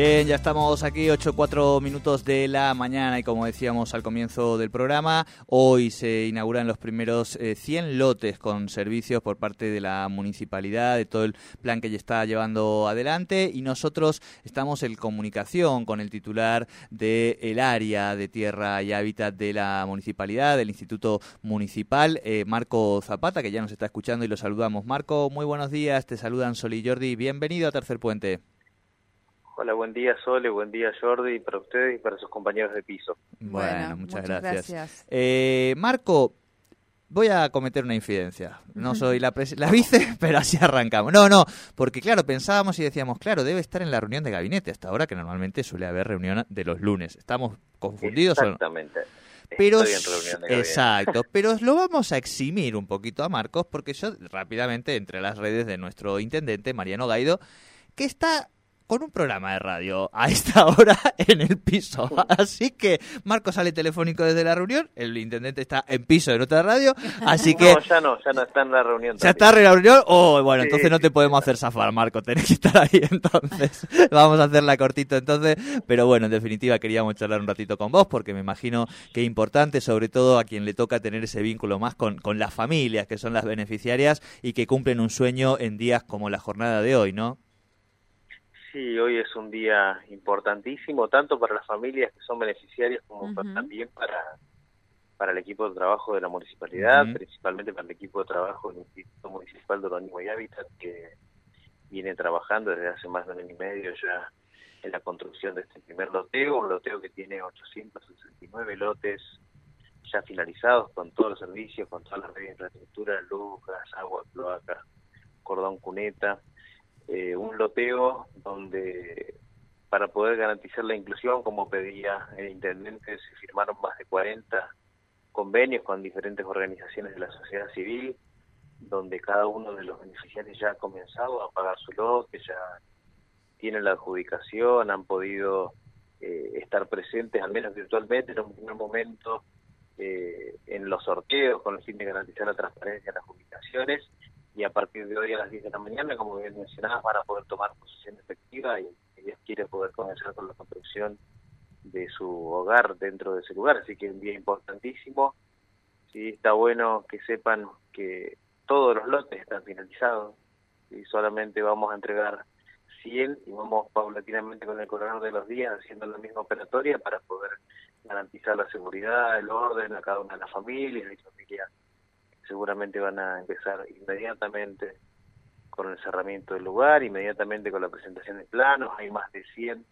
Bien, ya estamos aquí, 8 4 minutos de la mañana y como decíamos al comienzo del programa, hoy se inauguran los primeros 100 eh, lotes con servicios por parte de la municipalidad, de todo el plan que ya está llevando adelante y nosotros estamos en comunicación con el titular del área de tierra y hábitat de la municipalidad, del Instituto Municipal, eh, Marco Zapata, que ya nos está escuchando y lo saludamos. Marco, muy buenos días, te saludan Sol y Jordi, bienvenido a Tercer Puente. Hola, buen día Sole, buen día Jordi, para ustedes y para sus compañeros de piso. Bueno, muchas, gracias. Eh, Marco, voy a cometer una infidencia. No soy la, la vice, pero así arrancamos. No, no, porque claro, pensábamos y decíamos, claro, debe estar en la reunión de gabinete hasta ahora, que normalmente suele haber reunión de los lunes. ¿Estamos confundidos? Exactamente. Pero, exacto, pero lo vamos a eximir un poquito a Marcos porque yo rápidamente entre las redes de nuestro intendente Mariano Gaido que está con un programa de radio a esta hora en el piso. Así que Marco sale telefónico desde la reunión, el intendente está en piso en otra radio, así que... No, ya no, ya no está en la reunión. ¿Ya está en la reunión? Oh, bueno, entonces no te podemos hacer zafar, Marco, tenés que estar ahí entonces. Vamos a hacerla cortito entonces, pero bueno, en definitiva queríamos charlar un ratito con vos porque me imagino que es importante, sobre todo a quien le toca tener ese vínculo más con, con las familias, que son las beneficiarias y que cumplen un sueño en días como la jornada de hoy, ¿no? Sí, hoy es un día importantísimo, tanto para las familias que son beneficiarias como también para, para el equipo de trabajo de la municipalidad, principalmente para el equipo de trabajo del Instituto Municipal de Urbanismo y Hábitat, que viene trabajando desde hace más de un año y medio ya en la construcción de este primer loteo, un loteo que tiene 869 lotes ya finalizados con todos los servicios, con todas las redes de infraestructura, luz, gas, agua, cloaca, cordón cuneta, eh, un loteo donde para poder garantizar la inclusión, como pedía el intendente, se firmaron más de 40 convenios con diferentes organizaciones de la sociedad civil, donde cada uno de los beneficiarios ya ha comenzado a pagar su lote, ya tienen la adjudicación, han podido eh, estar presentes, al menos virtualmente, en un primer momento, eh, en los sorteos con el fin de garantizar la transparencia en las publicaciones. y a partir de hoy a las 10 de la mañana, como bien mencionabas, van a poder tomar posesión efectiva y ellas quieren poder comenzar con la construcción de su hogar dentro de ese lugar, así que es un día importantísimo. Sí, está bueno que sepan que todos los lotes están finalizados y solamente vamos a entregar 100 y vamos paulatinamente con el corredor de los días haciendo la misma operatoria para poder garantizar la seguridad, el orden a cada una de las familias y familias seguramente van a empezar inmediatamente con el cerramiento del lugar, inmediatamente con la presentación de planos, hay más de 100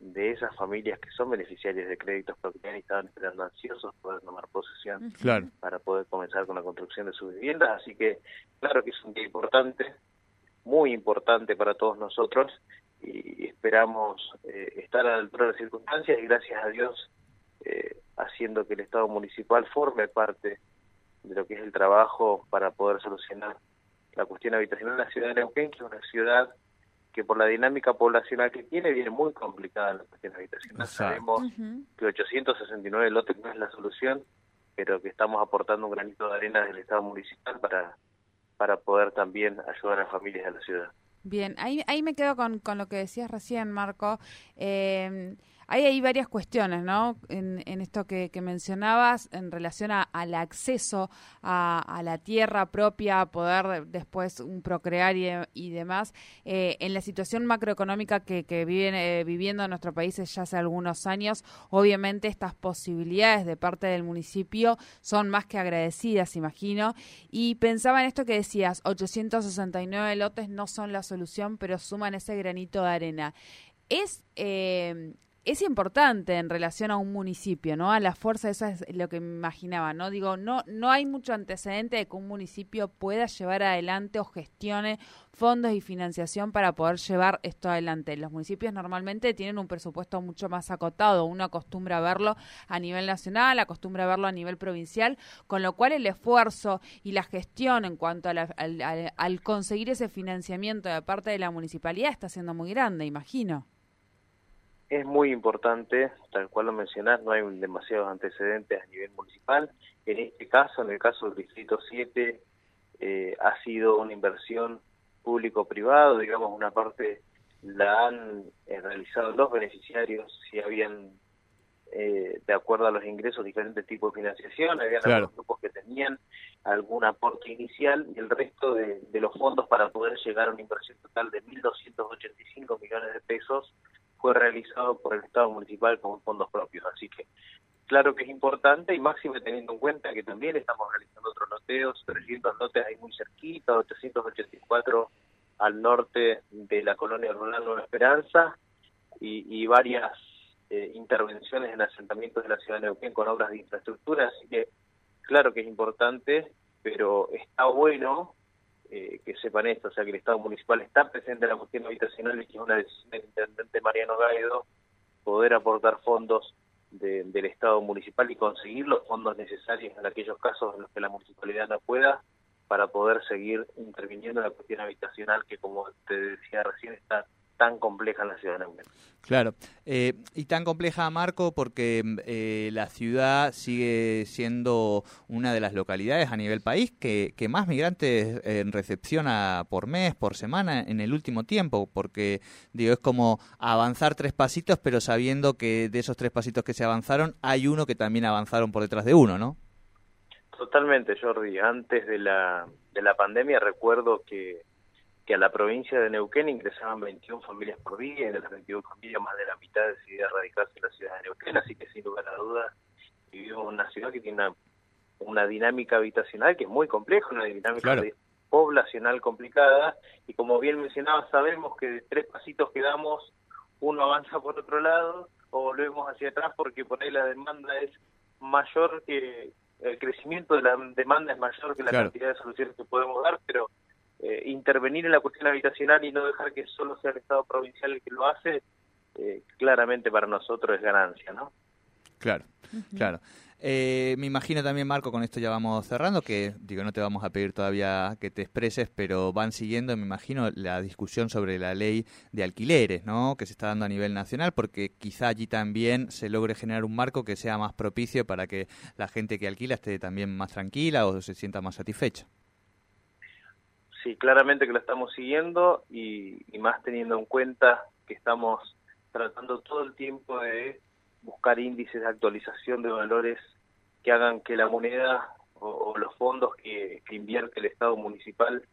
de esas familias que son beneficiarias de créditos propietarios y estaban esperando ansiosos poder tomar posesión para poder comenzar con la construcción de sus viviendas, así que claro que es un día importante, muy importante para todos nosotros y esperamos eh, estar a la altura de las circunstancias y gracias a Dios eh, haciendo que el Estado municipal forme parte de lo que es el trabajo para poder solucionar la cuestión habitacional en la ciudad de Neuquén, que es una ciudad que por la dinámica poblacional que tiene viene muy complicada la cuestión habitacional. Sabemos que 869 lotes no es la solución, pero que estamos aportando un granito de arena del Estado municipal para, para poder también ayudar a las familias de la ciudad. Bien, ahí, ahí me quedo con, con lo que decías recién, Marco. Eh, hay ahí varias cuestiones, ¿no? En, esto que, mencionabas en relación al acceso a, la tierra propia, poder después procrear y, demás. Eh, en la situación macroeconómica que, que viven eh, viviendo nuestro país ya hace algunos años, obviamente estas posibilidades de parte del municipio son más que agradecidas, imagino. Y pensaba en esto que decías, 869 lotes no son la solución, pero suman ese granito de arena. Es eh, es importante en relación a un municipio, ¿no? A la fuerza, eso es lo que me imaginaba, ¿no? Digo, no, no hay mucho antecedente de que un municipio pueda llevar adelante o gestione fondos y financiación para poder llevar esto adelante. Los municipios normalmente tienen un presupuesto mucho más acotado, uno acostumbra a verlo a nivel nacional, acostumbra a verlo a nivel provincial, con lo cual el esfuerzo y la gestión en cuanto a al, al conseguir ese financiamiento de parte de la municipalidad está siendo muy grande, imagino. Es muy importante, tal cual lo mencionás, no hay demasiados antecedentes a nivel municipal. En este caso, en el caso del Distrito 7, eh, ha sido una inversión público-privado, digamos, una parte la han eh, realizado los beneficiarios, si habían, eh, de acuerdo a los ingresos, diferentes tipos de financiación, habían algunos grupos que tenían algún aporte inicial y el resto de, de los fondos para poder llegar a una inversión total de 1.285 millones de pesos fue realizado por el Estado municipal con fondos propios. Así que claro que es importante y máximo teniendo en cuenta que también estamos realizando otros loteos, 300 lotes ahí muy cerquita, 884 al norte de la colonia rural Nueva Esperanza y, varias eh, intervenciones en asentamientos de la ciudad de Neuquén con obras de infraestructura, así que claro que es importante, pero está bueno eh, que sepan esto, o sea que el Estado municipal está presente en la cuestión habitacional y que es una decisión del intendente Mariano Gaido poder aportar fondos del Estado municipal y conseguir los fondos necesarios en aquellos casos en los que la municipalidad no pueda para poder seguir interviniendo en la cuestión habitacional que, como te decía recién, está tan compleja en la ciudad de Neuquén. Claro, eh, y tan compleja, Marco, porque eh, la ciudad sigue siendo una de las localidades a nivel país que, que más migrantes eh, recepciona por mes, por semana, en el último tiempo, porque digo, es como avanzar tres pasitos, pero sabiendo que de esos tres pasitos que se avanzaron, hay uno que también avanzaron por detrás de uno, ¿no? Totalmente, Jordi. Antes de la, de la pandemia recuerdo que que a la provincia de Neuquén ingresaban 21 familias por día y de las 21 familias más de la mitad decidía radicarse en la ciudad de Neuquén, así que sin lugar a dudas vivimos en una ciudad que tiene una, dinámica habitacional que es muy compleja, una dinámica poblacional complicada y como bien mencionaba sabemos que de tres pasitos que damos uno avanza por otro lado o volvemos hacia atrás porque por ahí la demanda es mayor que el crecimiento de la demanda es mayor que la cantidad de soluciones que podemos dar, pero eh, intervenir en la cuestión habitacional y no dejar que solo sea el Estado provincial el que lo hace, eh, claramente para nosotros es ganancia, ¿no? Claro, claro. Eh, me imagino también, Marco, con esto ya vamos cerrando, que digo, no te vamos a pedir todavía que te expreses, pero van siguiendo, me imagino, la discusión sobre la ley de alquileres, ¿no? Que se está dando a nivel nacional, porque quizá allí también se logre generar un marco que sea más propicio para que la gente que alquila esté también más tranquila o se sienta más satisfecha. Sí, claramente que lo estamos siguiendo y, más teniendo en cuenta que estamos tratando todo el tiempo de buscar índices de actualización de valores que hagan que la moneda o, los fondos que, invierte el Estado municipal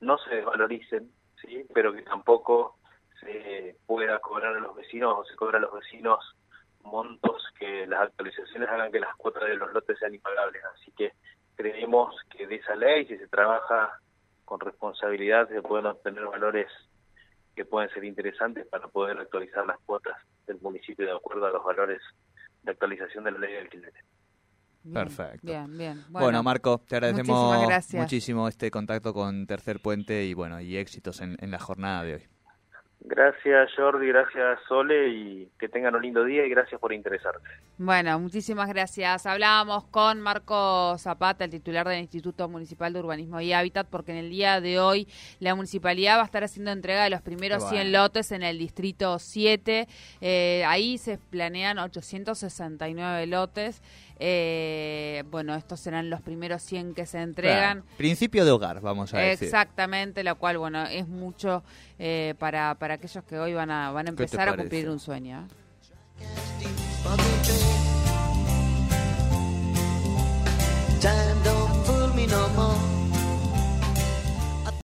no se desvaloricen, ¿sí? pero que tampoco se pueda cobrar a los vecinos o se cobra a los vecinos montos que las actualizaciones hagan que las cuotas de los lotes sean impagables. Así que creemos que de esa ley, si se trabaja con responsabilidad se pueden obtener valores que pueden ser interesantes para poder actualizar las cuotas del municipio de acuerdo a los valores de actualización de la ley de alquileres. Perfecto. Bien, bien. Bueno, Marco, te agradecemos muchísimo este contacto con Tercer Puente y bueno, y éxitos en la jornada de hoy. Gracias Jordi, gracias Sole y que tengan un lindo día y gracias por interesarte. Bueno, muchísimas gracias. Hablábamos con Marco Zapata, el titular del Instituto Municipal de Urbanismo y Hábitat, porque en el día de hoy la municipalidad va a estar haciendo entrega de los primeros 100 lotes en el distrito 7. Eh, ahí se planean 869 lotes. Eh, bueno, estos serán los primeros 100 que se entregan. Principio de hogar, vamos a decir. Exactamente, lo cual, bueno, es mucho eh, para, para aquellos que hoy van a, van a empezar a cumplir un sueño.